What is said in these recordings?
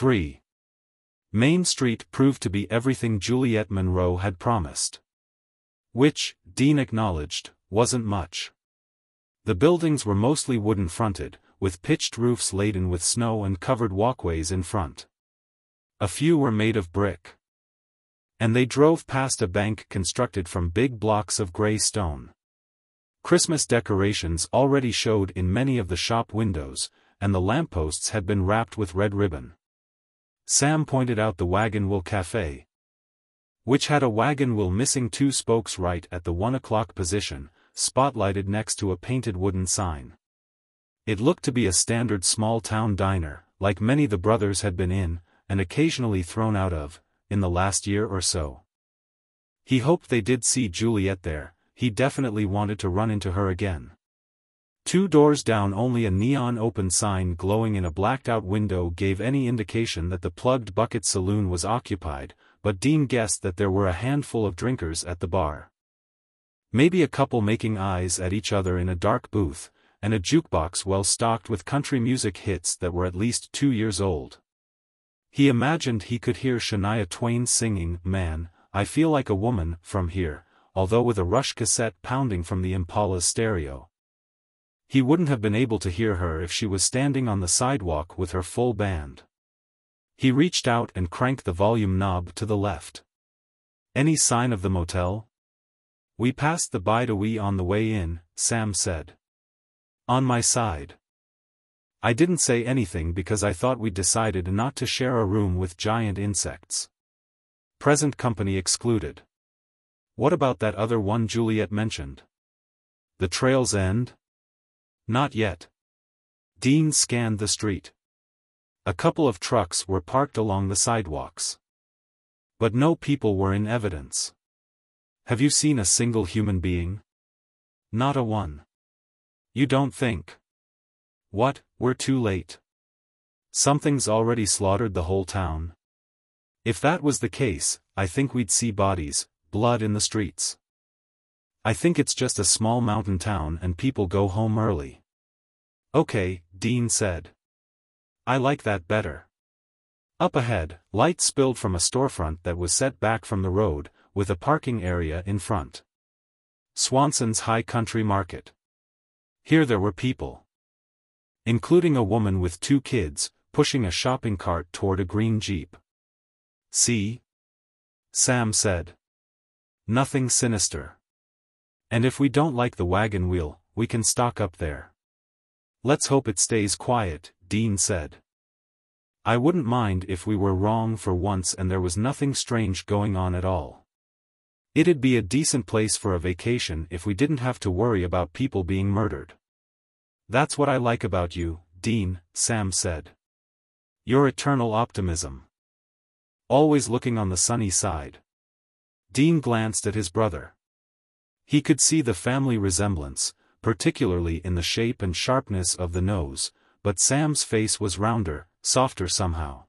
3. Main Street proved to be everything Juliet Monroe had promised. Which, Dean acknowledged, wasn't much. The buildings were mostly wooden-fronted, with pitched roofs laden with snow and covered walkways in front. A few were made of brick. And they drove past a bank constructed from big blocks of gray stone. Christmas decorations already showed in many of the shop windows, and the lampposts had been wrapped with red ribbon. Sam pointed out the Wagon Wheel Cafe, which had a wagon wheel missing two spokes right at the one o'clock position, spotlighted next to a painted wooden sign. It looked to be a standard small-town diner, like many the brothers had been in, and occasionally thrown out of, in the last year or so. He hoped they did see Juliet there, he definitely wanted to run into her again. Two doors down only a neon open sign glowing in a blacked-out window gave any indication that the Plugged Bucket Saloon was occupied, but Dean guessed that there were a handful of drinkers at the bar. Maybe a couple making eyes at each other in a dark booth, and a jukebox well stocked with country music hits that were at least two years old. He imagined he could hear Shania Twain singing, Man, I Feel Like a Woman, from here, although with a Rush cassette pounding from the Impala's stereo. He wouldn't have been able to hear her if she was standing on the sidewalk with her full band. He reached out and cranked the volume knob to the left. Any sign of the motel? We passed the Bide-A-Wee on the way in, Sam said. On my side. I didn't say anything because I thought we'd decided not to share a room with giant insects. Present company excluded. What about that other one Juliet mentioned? The trail's end? Not yet. Dean scanned the street. A couple of trucks were parked along the sidewalks. But no people were in evidence. Have you seen a single human being? Not a one. You don't think. What, we're too late. Something's already slaughtered the whole town. If that was the case, I think we'd see bodies, blood in the streets. I think it's just a small mountain town and people go home early. Okay, Dean said. I like that better. Up ahead, light spilled from a storefront that was set back from the road, with a parking area in front. Swanson's High Country Market. Here there were people including a woman with two kids, pushing a shopping cart toward a green jeep. See? Sam said. Nothing sinister. And if we don't like the wagon wheel, we can stock up there. Let's hope it stays quiet, Dean said. I wouldn't mind if we were wrong for once and there was nothing strange going on at all. It'd be a decent place for a vacation if we didn't have to worry about people being murdered. That's what I like about you, Dean, Sam said. Your eternal optimism. Always looking on the sunny side. Dean glanced at his brother. He could see the family resemblance, particularly in the shape and sharpness of the nose, but Sam's face was rounder, softer somehow.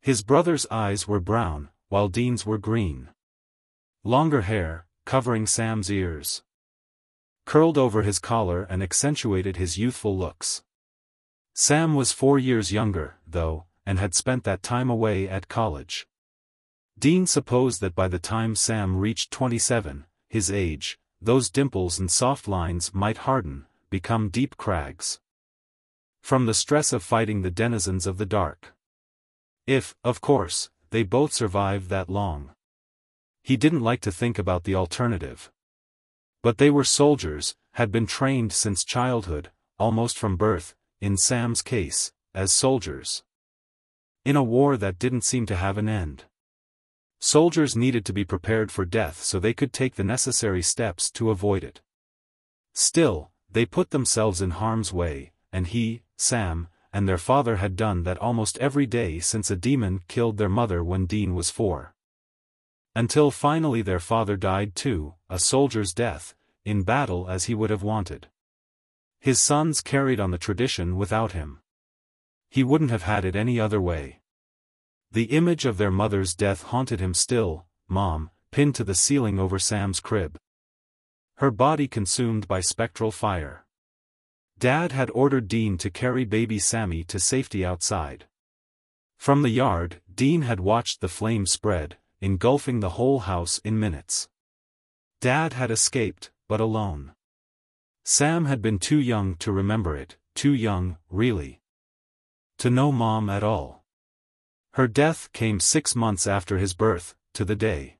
His brother's eyes were brown, while Dean's were green. Longer hair, covering Sam's ears curled over his collar and accentuated his youthful looks. Sam was four years younger, though, and had spent that time away at college. Dean supposed that by the time Sam reached 27, his age, those dimples and soft lines might harden, become deep crags. From the stress of fighting the denizens of the dark. If, of course, they both survived that long. He didn't like to think about the alternative. But they were soldiers, had been trained since childhood, almost from birth, in Sam's case, as soldiers. In a war that didn't seem to have an end. Soldiers needed to be prepared for death so they could take the necessary steps to avoid it. Still, they put themselves in harm's way, and he, Sam, and their father had done that almost every day since a demon killed their mother when Dean was four. Until finally their father died too, a soldier's death, in battle as he would have wanted. His sons carried on the tradition without him. He wouldn't have had it any other way. The image of their mother's death haunted him still, mom, pinned to the ceiling over Sam's crib. Her body consumed by spectral fire. Dad had ordered Dean to carry baby Sammy to safety outside. From the yard, Dean had watched the flame spread, engulfing the whole house in minutes. Dad had escaped, but alone. Sam had been too young to remember it, too young, really. To know Mom at all. Her death came six months after his birth, to the day.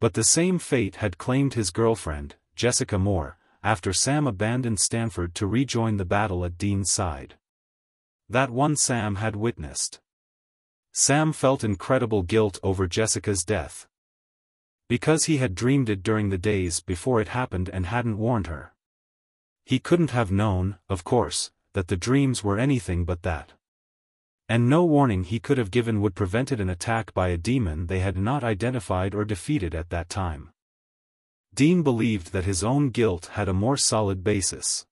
But the same fate had claimed his girlfriend, Jessica Moore, after Sam abandoned Stanford to rejoin the battle at Dean's side. That one Sam had witnessed. Sam felt incredible guilt over Jessica's death. Because he had dreamed it during the days before it happened and hadn't warned her. He couldn't have known, of course, that the dreams were anything but that. And no warning he could have given would prevented an attack by a demon they had not identified or defeated at that time. Dean believed that his own guilt had a more solid basis.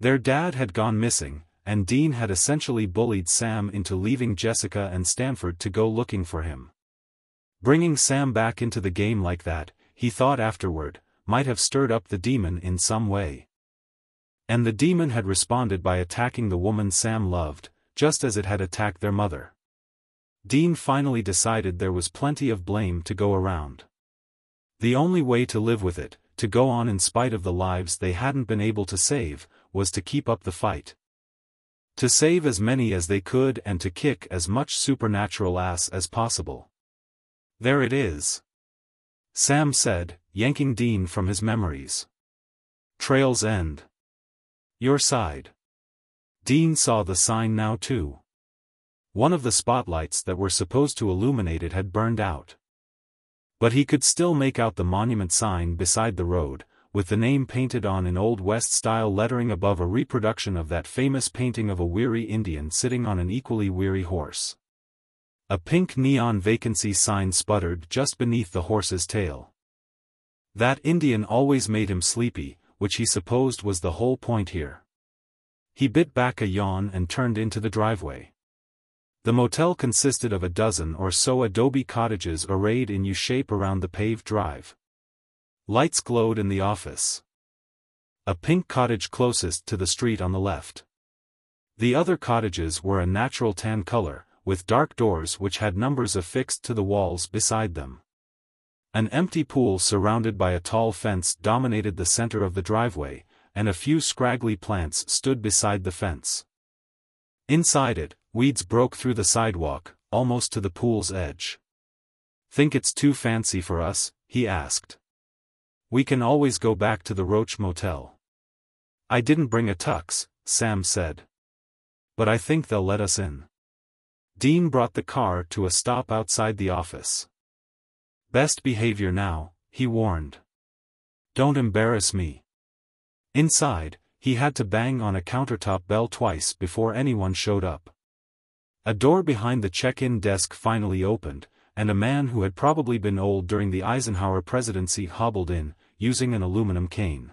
Their dad had gone missing, and Dean had essentially bullied Sam into leaving Jessica and Stanford to go looking for him. Bringing Sam back into the game like that, he thought afterward, might have stirred up the demon in some way. And the demon had responded by attacking the woman Sam loved, just as it had attacked their mother. Dean finally decided there was plenty of blame to go around. The only way to live with it, to go on in spite of the lives they hadn't been able to save, was to keep up the fight. To save as many as they could and to kick as much supernatural ass as possible. There it is. Sam said, yanking Dean from his memories. Trail's End. Your side. Dean saw the sign now too. One of the spotlights that were supposed to illuminate it had burned out. But he could still make out the monument sign beside the road, with the name painted on in Old West-style lettering above a reproduction of that famous painting of a weary Indian sitting on an equally weary horse. A pink neon vacancy sign sputtered just beneath the horse's tail. That Indian always made him sleepy, which he supposed was the whole point here. He bit back a yawn and turned into the driveway. The motel consisted of a dozen or so adobe cottages arrayed in U-shape around the paved drive. Lights glowed in the office. A pink cottage closest to the street on the left. The other cottages were a natural tan color, with dark doors which had numbers affixed to the walls beside them. An empty pool surrounded by a tall fence dominated the center of the driveway, and a few scraggly plants stood beside the fence. Inside it, weeds broke through the sidewalk, almost to the pool's edge. Think it's too fancy for us? he asked. We can always go back to the Roach Motel. I didn't bring a tux, Sam said. But I think they'll let us in. Dean brought the car to a stop outside the office. Best behavior now, he warned. Don't embarrass me. Inside, he had to bang on a countertop bell twice before anyone showed up. A door behind the check-in desk finally opened, and a man who had probably been old during the Eisenhower presidency hobbled in, using an aluminum cane.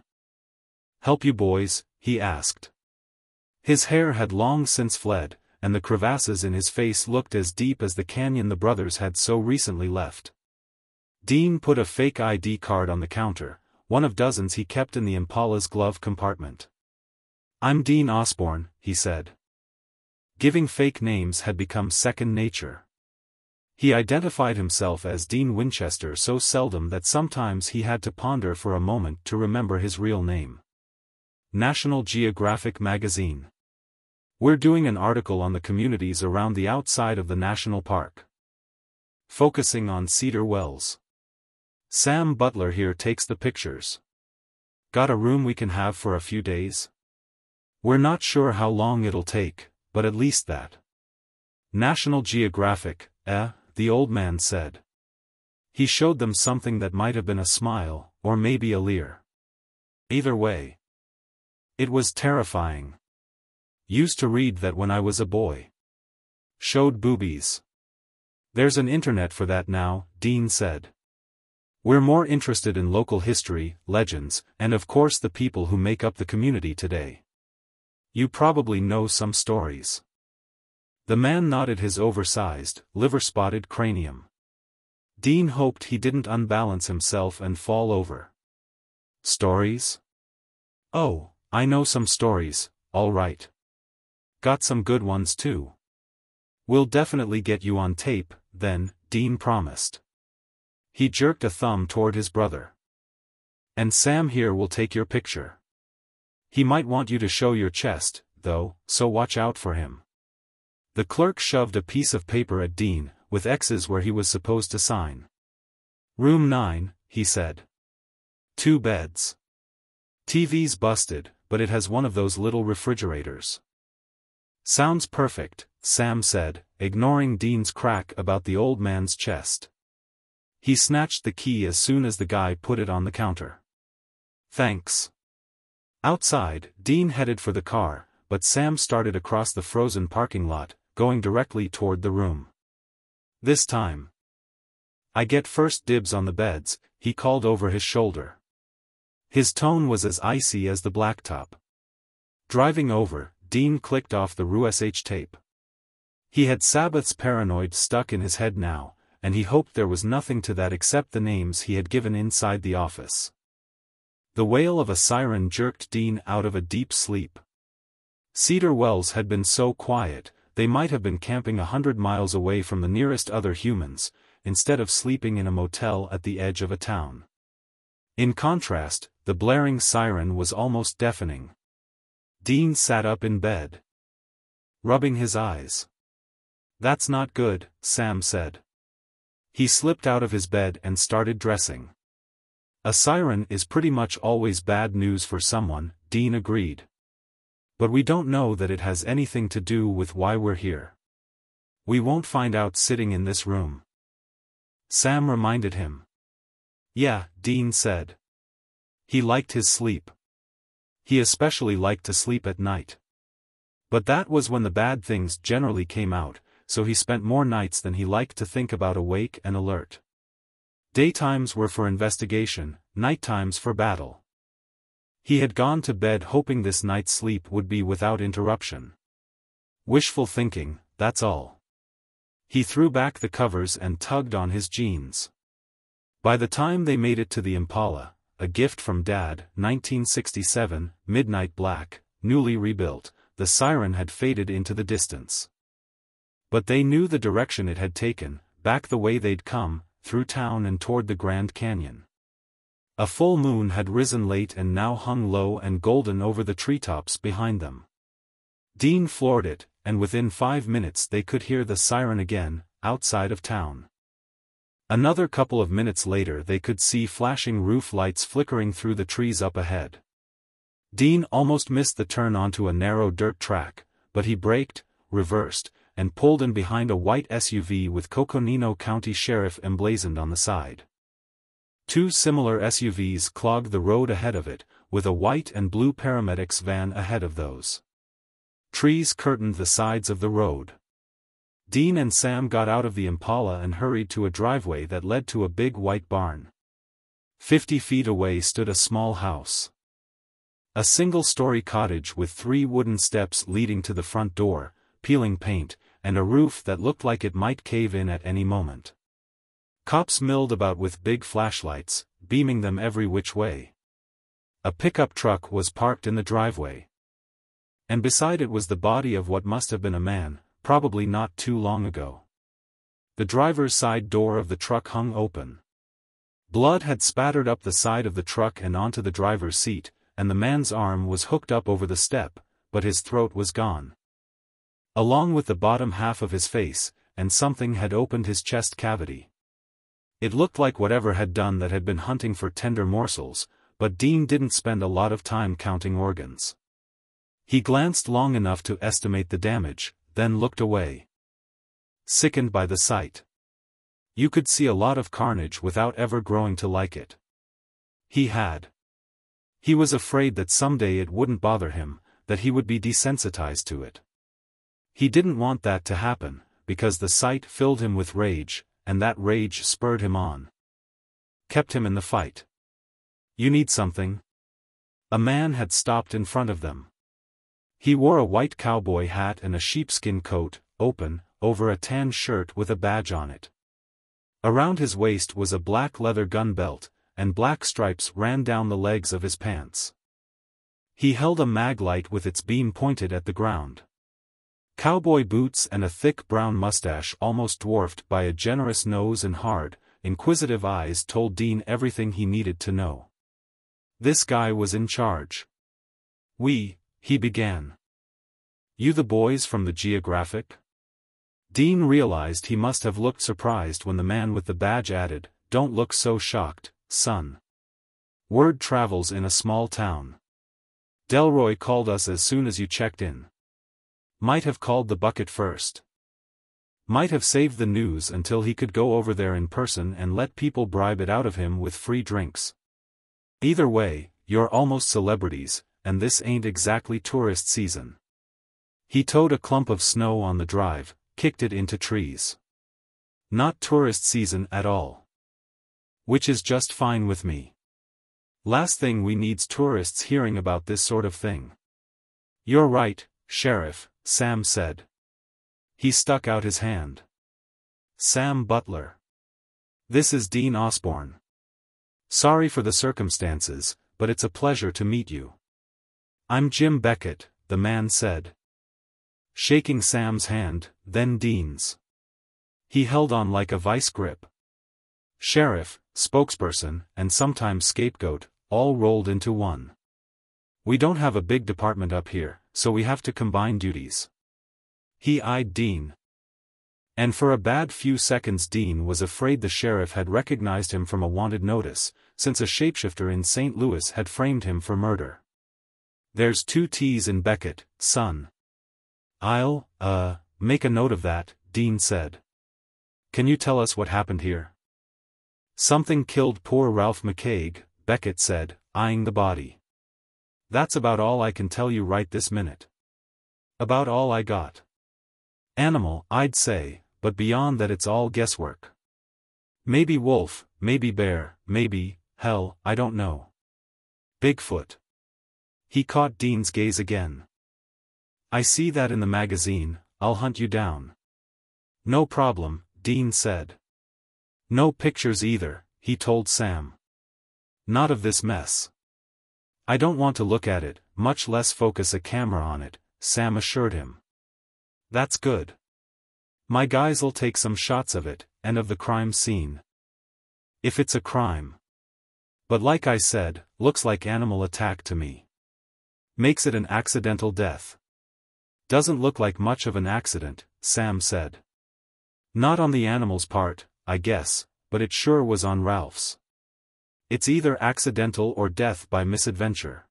Help you boys, he asked. His hair had long since fled, and the crevasses in his face looked as deep as the canyon the brothers had so recently left. Dean put a fake ID card on the counter, one of dozens he kept in the Impala's glove compartment. I'm Dean Osborne, he said. Giving fake names had become second nature. He identified himself as Dean Winchester so seldom that sometimes he had to ponder for a moment to remember his real name. National Geographic Magazine. We're doing an article on the communities around the outside of the national park. Focusing on Cedar Wells. Sam Butler here takes the pictures. Got a room we can have for a few days? We're not sure how long it'll take, but at least that. National Geographic, eh, the old man said. He showed them something that might have been a smile, or maybe a leer. Either way. It was terrifying. Used to read that when I was a boy. Showed boobies. There's an internet for that now, Dean said. We're more interested in local history, legends, and of course the people who make up the community today. You probably know some stories. The man nodded his oversized, liver-spotted cranium. Dean hoped he didn't unbalance himself and fall over. Stories? Oh, I know some stories, all right. Got some good ones too. We'll definitely get you on tape, then, Dean promised. He jerked a thumb toward his brother. And Sam here will take your picture. He might want you to show your chest, though, so watch out for him. The clerk shoved a piece of paper at Dean, with X's where he was supposed to sign. Room 9, he said. Two beds. TV's busted, but it has one of those little refrigerators. Sounds perfect, Sam said, ignoring Dean's crack about the old man's chest. He snatched the key as soon as the guy put it on the counter. Thanks. Outside, Dean headed for the car, but Sam started across the frozen parking lot, going directly toward the room. This time. I get first dibs on the beds, he called over his shoulder. His tone was as icy as the blacktop. Driving over, Dean clicked off the RUSH tape. He had Sabbath's paranoid stuck in his head now, and he hoped there was nothing to that except the names he had given inside the office. The wail of a siren jerked Dean out of a deep sleep. Cedar Wells had been so quiet, they might have been camping a hundred miles away from the nearest other humans, instead of sleeping in a motel at the edge of a town. In contrast, the blaring siren was almost deafening. Dean sat up in bed. Rubbing his eyes. That's not good, Sam said. He slipped out of his bed and started dressing. A siren is pretty much always bad news for someone, Dean agreed. But we don't know that it has anything to do with why we're here. We won't find out sitting in this room. Sam reminded him. Yeah, Dean said. He liked his sleep. He especially liked to sleep at night. But that was when the bad things generally came out, so he spent more nights than he liked to think about awake and alert. Daytimes were for investigation, nighttimes for battle. He had gone to bed hoping this night's sleep would be without interruption. Wishful thinking, that's all. He threw back the covers and tugged on his jeans. By the time they made it to the Impala, a gift from Dad, 1967, midnight black, newly rebuilt, the siren had faded into the distance. But they knew the direction it had taken, back the way they'd come, through town and toward the Grand Canyon. A full moon had risen late and now hung low and golden over the treetops behind them. Dean floored it, and within five minutes they could hear the siren again, outside of town. Another couple of minutes later they could see flashing roof lights flickering through the trees up ahead. Dean almost missed the turn onto a narrow dirt track, but he braked, reversed, and pulled in behind a white SUV with Coconino County Sheriff emblazoned on the side. Two similar SUVs clogged the road ahead of it, with a white and blue paramedics van ahead of those. Trees curtained the sides of the road. Dean and Sam got out of the Impala and hurried to a driveway that led to a big white barn. Fifty feet away stood a small house. A single-story cottage with three wooden steps leading to the front door, peeling paint, and a roof that looked like it might cave in at any moment. Cops milled about with big flashlights, beaming them every which way. A pickup truck was parked in the driveway. And beside it was the body of what must have been a man, probably not too long ago. The driver's side door of the truck hung open. Blood had spattered up the side of the truck and onto the driver's seat, and the man's arm was hooked up over the step, but his throat was gone. Along with the bottom half of his face, and something had opened his chest cavity. It looked like whatever had done that had been hunting for tender morsels, but Dean didn't spend a lot of time counting organs. He glanced long enough to estimate the damage, then looked away. Sickened by the sight. You could see a lot of carnage without ever growing to like it. He had. He was afraid that someday it wouldn't bother him, that he would be desensitized to it. He didn't want that to happen, because the sight filled him with rage, and that rage spurred him on. Kept him in the fight. You need something? A man had stopped in front of them. He wore a white cowboy hat and a sheepskin coat, open, over a tan shirt with a badge on it. Around his waist was a black leather gun belt, and black stripes ran down the legs of his pants. He held a mag light with its beam pointed at the ground. Cowboy boots and a thick brown mustache almost dwarfed by a generous nose and hard, inquisitive eyes told Dean everything he needed to know. This guy was in charge. We, he began. You the boys from the Geographic? Dean realized he must have looked surprised when the man with the badge added, Don't look so shocked, son. Word travels in a small town. Delroy called us as soon as you checked in. Might have called the bucket first. Might have saved the news until he could go over there in person and let people bribe it out of him with free drinks. Either way, you're almost celebrities, and this ain't exactly tourist season. He towed a clump of snow on the drive, kicked it into trees. Not tourist season at all. Which is just fine with me. Last thing we need's tourists hearing about this sort of thing. You're right, Sheriff, Sam said. He stuck out his hand. Sam Butler. This is Dean Osborne. Sorry for the circumstances, but it's a pleasure to meet you. I'm Jim Beckett, the man said. Shaking Sam's hand, then Dean's. He held on like a vice grip. Sheriff, spokesperson, and sometimes scapegoat, all rolled into one. We don't have a big department up here, so we have to combine duties. He eyed Dean. And for a bad few seconds Dean was afraid the sheriff had recognized him from a wanted notice, since a shapeshifter in St. Louis had framed him for murder. There's two T's in Beckett, son. I'll, uh, make a note of that, Dean said. Can you tell us what happened here? Something killed poor Ralph McCaig, Beckett said, eyeing the body. That's about all I can tell you right this minute. About all I got. Animal, I'd say, but beyond that it's all guesswork. Maybe wolf, maybe bear, maybe, hell, I don't know. Bigfoot. He caught Dean's gaze again. I see that in the magazine, I'll hunt you down. No problem, Dean said. No pictures either, he told Sam. Not of this mess. I don't want to look at it, much less focus a camera on it, Sam assured him. That's good. My guys'll take some shots of it, and of the crime scene. If it's a crime. But like I said, looks like animal attack to me. Makes it an accidental death. Doesn't look like much of an accident, Sam said. Not on the animal's part, I guess, but it sure was on Ralph's. It's either accidental or death by misadventure.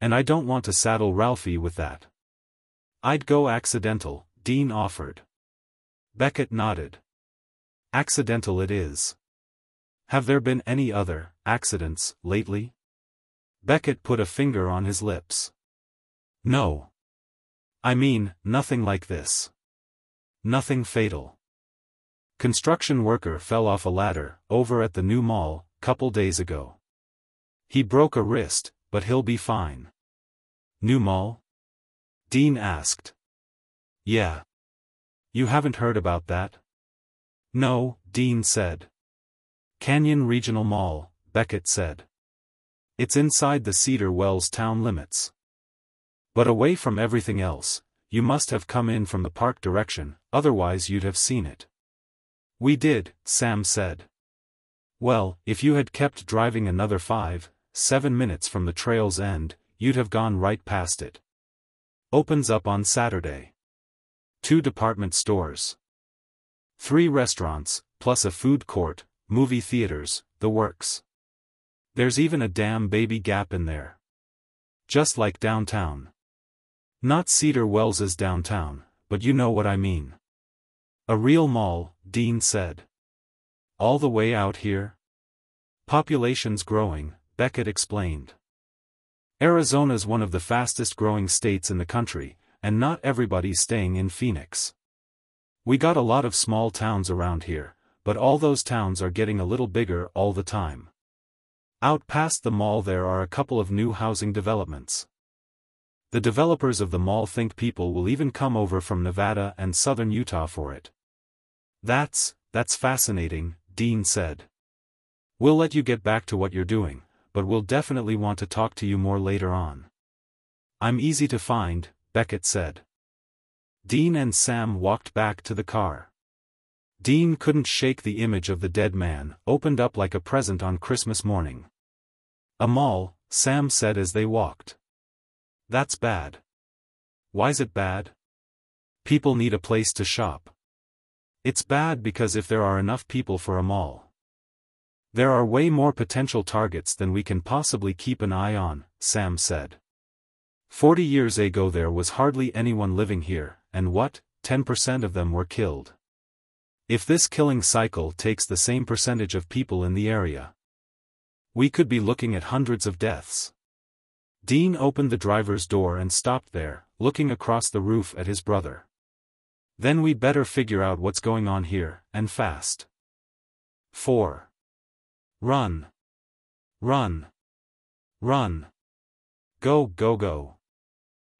And I don't want to saddle Ralphie with that. I'd go accidental, Dean offered. Beckett nodded. Accidental it is. Have there been any other, accidents, lately? Beckett put a finger on his lips. No. I mean, nothing like this. Nothing fatal. Construction worker fell off a ladder, over at the new mall, couple days ago. He broke a wrist, but he'll be fine. New mall? Dean asked. Yeah. You haven't heard about that? No, Dean said. Canyon Regional Mall, Beckett said. It's inside the Cedar Wells town limits. But away from everything else, you must have come in from the park direction, otherwise you'd have seen it. We did, Sam said. Well, if you had kept driving another five, seven minutes from the trail's end, you'd have gone right past it. Opens up on Saturday. Two department stores. Three restaurants, plus a food court, movie theaters, the works. There's even a damn baby gap in there. Just like downtown. Not Cedar Wells's downtown, but you know what I mean. A real mall, Dean said. All the way out here? Population's growing, Beckett explained. Arizona's one of the fastest growing states in the country, and not everybody's staying in Phoenix. We got a lot of small towns around here, but all those towns are getting a little bigger all the time. Out past the mall there are a couple of new housing developments. The developers of the mall think people will even come over from Nevada and southern Utah for it. That's, that's fascinating, Dean said. We'll let you get back to what you're doing, but we'll definitely want to talk to you more later on. I'm easy to find, Beckett said. Dean and Sam walked back to the car. Dean couldn't shake the image of the dead man, opened up like a present on Christmas morning. A mall, Sam said as they walked. That's bad. Why's it bad? People need a place to shop. It's bad because if there are enough people for a mall. There are way more potential targets than we can possibly keep an eye on, Sam said. Forty years ago there was hardly anyone living here, and what, 10% of them were killed. If this killing cycle takes the same percentage of people in the area, we could be looking at hundreds of deaths. Dean opened the driver's door and stopped there, looking across the roof at his brother. Then we better figure out what's going on here, and fast. 4. Run. Run. Run. Go, go, go.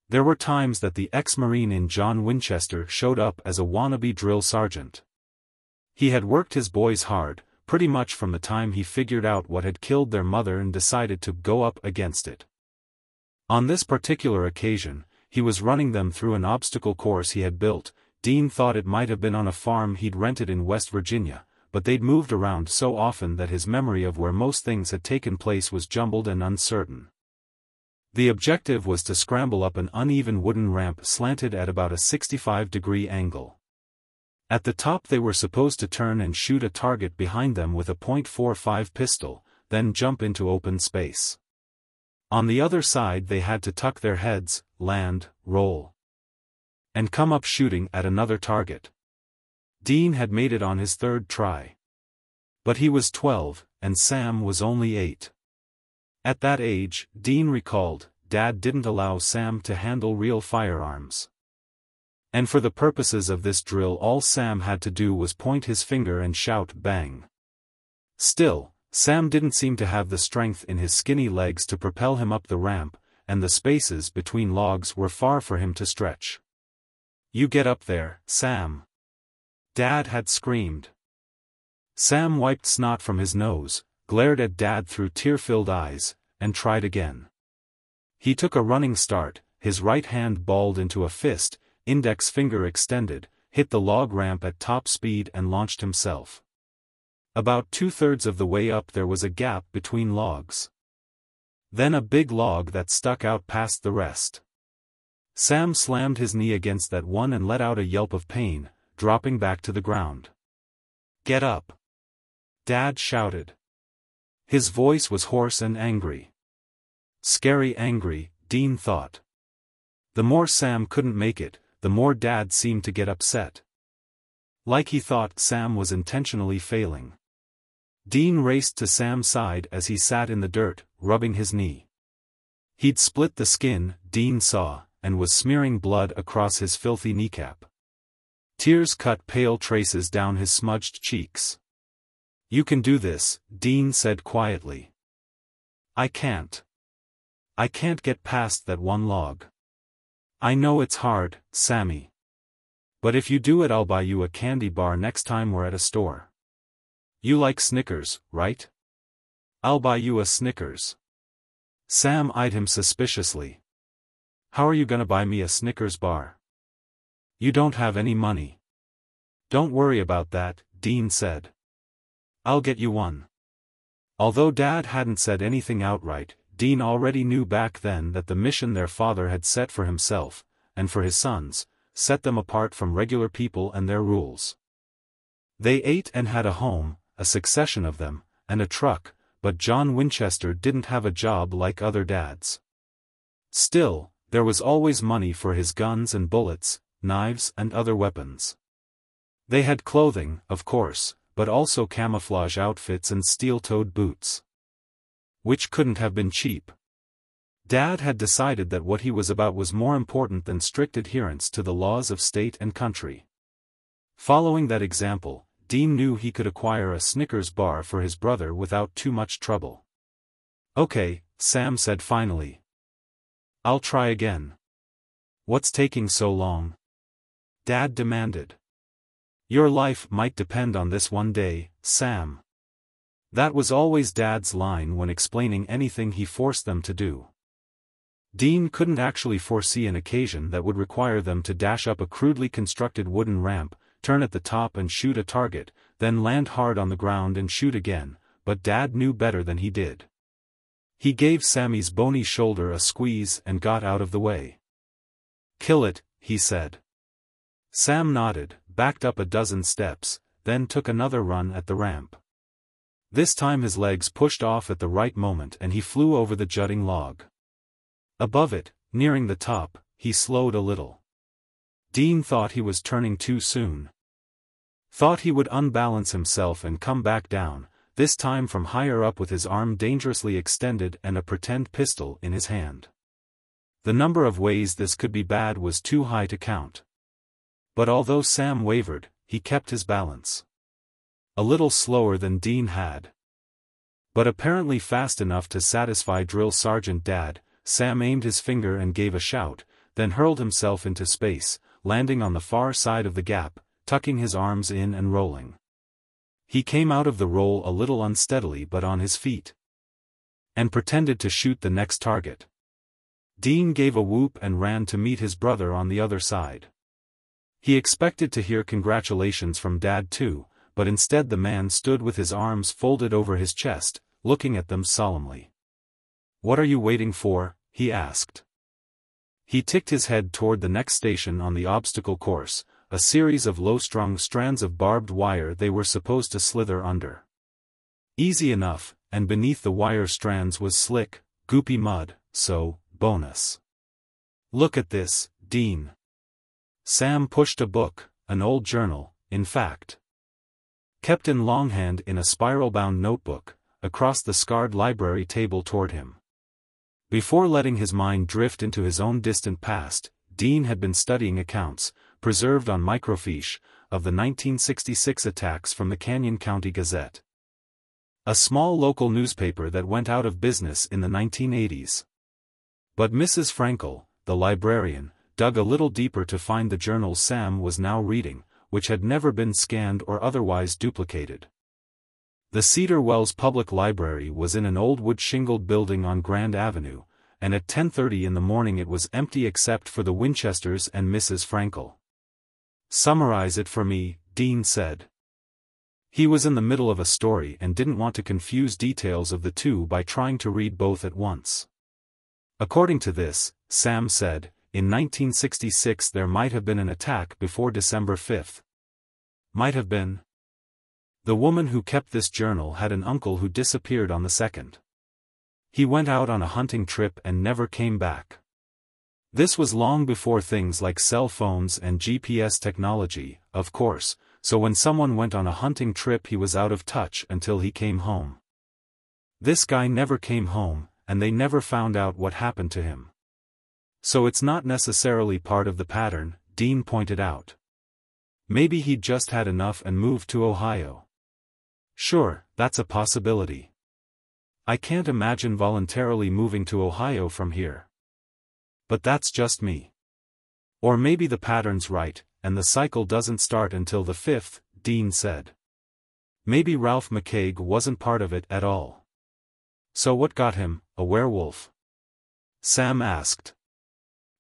There were times that the ex-marine in John Winchester showed up as a wannabe drill sergeant. He had worked his boys hard, pretty much from the time he figured out what had killed their mother and decided to go up against it. On this particular occasion, he was running them through an obstacle course he had built, Dean thought it might have been on a farm he'd rented in West Virginia, but they'd moved around so often that his memory of where most things had taken place was jumbled and uncertain. The objective was to scramble up an uneven wooden ramp slanted at about a 65-degree angle. At the top they were supposed to turn and shoot a target behind them with a .45 pistol, then jump into open space. On the other side they had to tuck their heads, land, roll. And come up shooting at another target. Dean had made it on his third try. But he was 12, and Sam was only 8. At that age, Dean recalled, Dad didn't allow Sam to handle real firearms. And for the purposes of this drill all Sam had to do was point his finger and shout bang. Still, Sam didn't seem to have the strength in his skinny legs to propel him up the ramp, and the spaces between logs were far for him to stretch. You get up there, Sam. Dad had screamed. Sam wiped snot from his nose, glared at Dad through tear-filled eyes, and tried again. He took a running start, his right hand balled into a fist, index finger extended, hit the log ramp at top speed and launched himself. About two-thirds of the way up there was a gap between logs. Then a big log that stuck out past the rest. Sam slammed his knee against that one and let out a yelp of pain, dropping back to the ground. Get up! Dad shouted. His voice was hoarse and angry. Scary angry, Dean thought. The more Sam couldn't make it, the more Dad seemed to get upset. Like he thought Sam was intentionally failing. Dean raced to Sam's side as he sat in the dirt, rubbing his knee. He'd split the skin, Dean saw, and was smearing blood across his filthy kneecap. Tears cut pale traces down his smudged cheeks. You can do this, Dean said quietly. I can't. I can't get past that one log. I know it's hard, Sammy. But if you do it I'll buy you a candy bar next time we're at a store. You like Snickers, right? I'll buy you a Snickers. Sam eyed him suspiciously. How are you gonna buy me a Snickers bar? You don't have any money. Don't worry about that, Dean said. I'll get you one. Although Dad hadn't said anything outright, Dean already knew back then that the mission their father had set for himself, and for his sons, set them apart from regular people and their rules. They ate and had a home, a succession of them, and a truck, but John Winchester didn't have a job like other dads. Still, there was always money for his guns and bullets, knives and other weapons. They had clothing, of course, but also camouflage outfits and steel-toed boots which couldn't have been cheap. Dad had decided that what he was about was more important than strict adherence to the laws of state and country. Following that example, Dean knew he could acquire a Snickers bar for his brother without too much trouble. Okay, Sam said finally. I'll try again. What's taking so long? Dad demanded. Your life might depend on this one day, Sam. That was always Dad's line when explaining anything he forced them to do. Dean couldn't actually foresee an occasion that would require them to dash up a crudely constructed wooden ramp, turn at the top and shoot a target, then land hard on the ground and shoot again, but Dad knew better than he did. He gave Sammy's bony shoulder a squeeze and got out of the way. Kill it, he said. Sam nodded, backed up a dozen steps, then took another run at the ramp. This time his legs pushed off at the right moment and he flew over the jutting log. Above it, nearing the top, he slowed a little. Dean thought he was turning too soon. Thought he would unbalance himself and come back down, this time from higher up with his arm dangerously extended and a pretend pistol in his hand. The number of ways this could be bad was too high to count. But although Sam wavered, he kept his balance. A little slower than Dean had. But apparently fast enough to satisfy Drill Sergeant Dad, Sam aimed his finger and gave a shout, then hurled himself into space, landing on the far side of the gap, tucking his arms in and rolling. He came out of the roll a little unsteadily but on his feet. And pretended to shoot the next target. Dean gave a whoop and ran to meet his brother on the other side. He expected to hear congratulations from Dad too, but instead the man stood with his arms folded over his chest, looking at them solemnly. What are you waiting for? he asked. He ticked his head toward the next station on the obstacle course, a series of low-strung strands of barbed wire they were supposed to slither under. Easy enough, and beneath the wire strands was slick, goopy mud, so, bonus. Look at this, Dean. Sam pushed a book, an old journal, in fact. Kept in longhand in a spiral-bound notebook, across the scarred library table toward him. Before letting his mind drift into his own distant past, Dean had been studying accounts, preserved on microfiche, of the 1966 attacks from the Canyon County Gazette. A small local newspaper that went out of business in the 1980s. But Mrs. Frankel, the librarian, dug a little deeper to find the journal Sam was now reading, which had never been scanned or otherwise duplicated. The Cedar Wells Public Library was in an old wood-shingled building on Grand Avenue, and at 10.30 in the morning it was empty except for the Winchesters and Mrs. Frankel. Summarize it for me, Dean said. He was in the middle of a story and didn't want to confuse details of the two by trying to read both at once. According to this, Sam said, in 1966 there might have been an attack before December 5. Might have been. The woman who kept this journal had an uncle who disappeared on the 2nd. He went out on a hunting trip and never came back. This was long before things like cell phones and GPS technology, of course, so when someone went on a hunting trip he was out of touch until he came home. This guy never came home, and they never found out what happened to him. So it's not necessarily part of the pattern, Dean pointed out. Maybe he'd just had enough and moved to Ohio. Sure, that's a possibility. I can't imagine voluntarily moving to Ohio from here. But that's just me. Or maybe the pattern's right, and the cycle doesn't start until the fifth, Dean said. Maybe Ralph McCaig wasn't part of it at all. So what got him, a werewolf? Sam asked.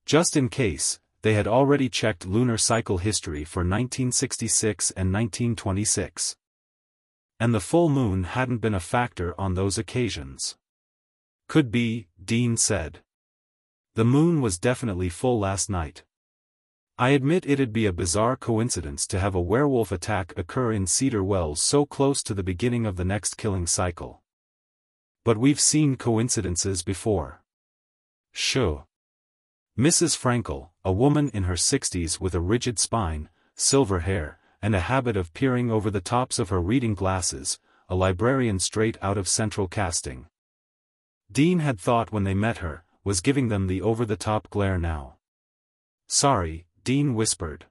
Just in case, they had already checked lunar cycle history for 1966 and 1926. And the full moon hadn't been a factor on those occasions. Could be, Dean said. The moon was definitely full last night. I admit it'd be a bizarre coincidence to have a werewolf attack occur in Cedar Wells so close to the beginning of the next killing cycle. But we've seen coincidences before. Sure. Mrs. Frankel, a woman in her sixties with a rigid spine, silver hair, and a habit of peering over the tops of her reading glasses, a librarian straight out of central casting. Dean had thought when they met her, was giving them the over-the-top glare now. Sorry, Dean whispered.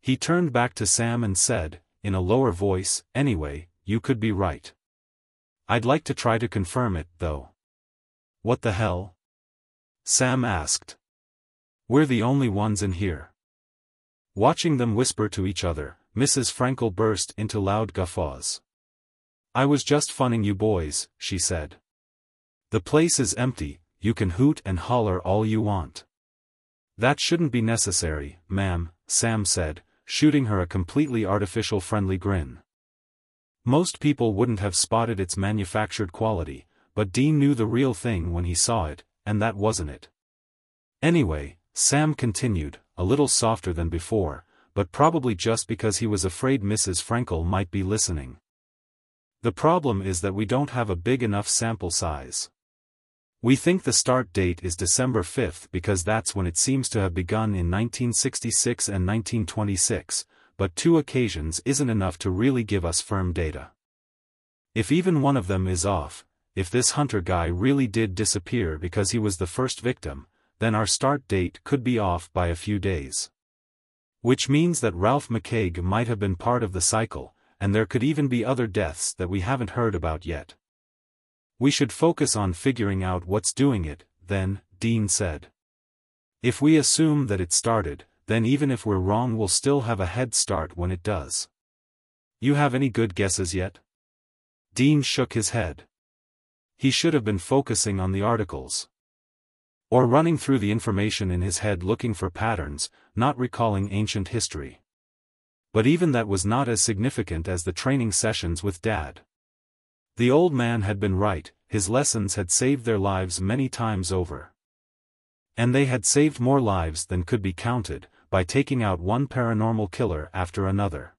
He turned back to Sam and said, in a lower voice, anyway, you could be right. I'd like to try to confirm it, though. What the hell? Sam asked. We're the only ones in here. Watching them whisper to each other, Mrs. Frankel burst into loud guffaws. I was just funning you boys, she said. The place is empty, you can hoot and holler all you want. That shouldn't be necessary, ma'am, Sam said, shooting her a completely artificial friendly grin. Most people wouldn't have spotted its manufactured quality, but Dean knew the real thing when he saw it, and that wasn't it. Anyway, Sam continued, a little softer than before, but probably just because he was afraid Mrs. Frankel might be listening. The problem is that we don't have a big enough sample size. We think the start date is December 5 because that's when it seems to have begun in 1966 and 1926, but two occasions isn't enough to really give us firm data. If even one of them is off, if this hunter guy really did disappear because he was the first victim, then our start date could be off by a few days. Which means that Ralph McCaig might have been part of the cycle, and there could even be other deaths that we haven't heard about yet. We should focus on figuring out what's doing it, then, Dean said. If we assume that it started, then even if we're wrong we'll still have a head start when it does. You have any good guesses yet? Dean shook his head. He should have been focusing on the articles. Or running through the information in his head looking for patterns, not recalling ancient history. But even that was not as significant as the training sessions with Dad. The old man had been right, his lessons had saved their lives many times over. And they had saved more lives than could be counted, by taking out one paranormal killer after another.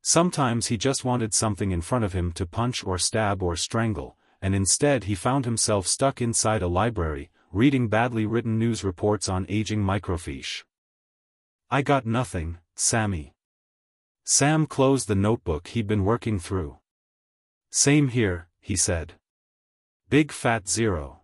Sometimes he just wanted something in front of him to punch or stab or strangle, and instead he found himself stuck inside a library, reading badly written news reports on aging microfiche. I got nothing, Sammy. Sam closed the notebook he'd been working through. Same here, he said. Big fat zero.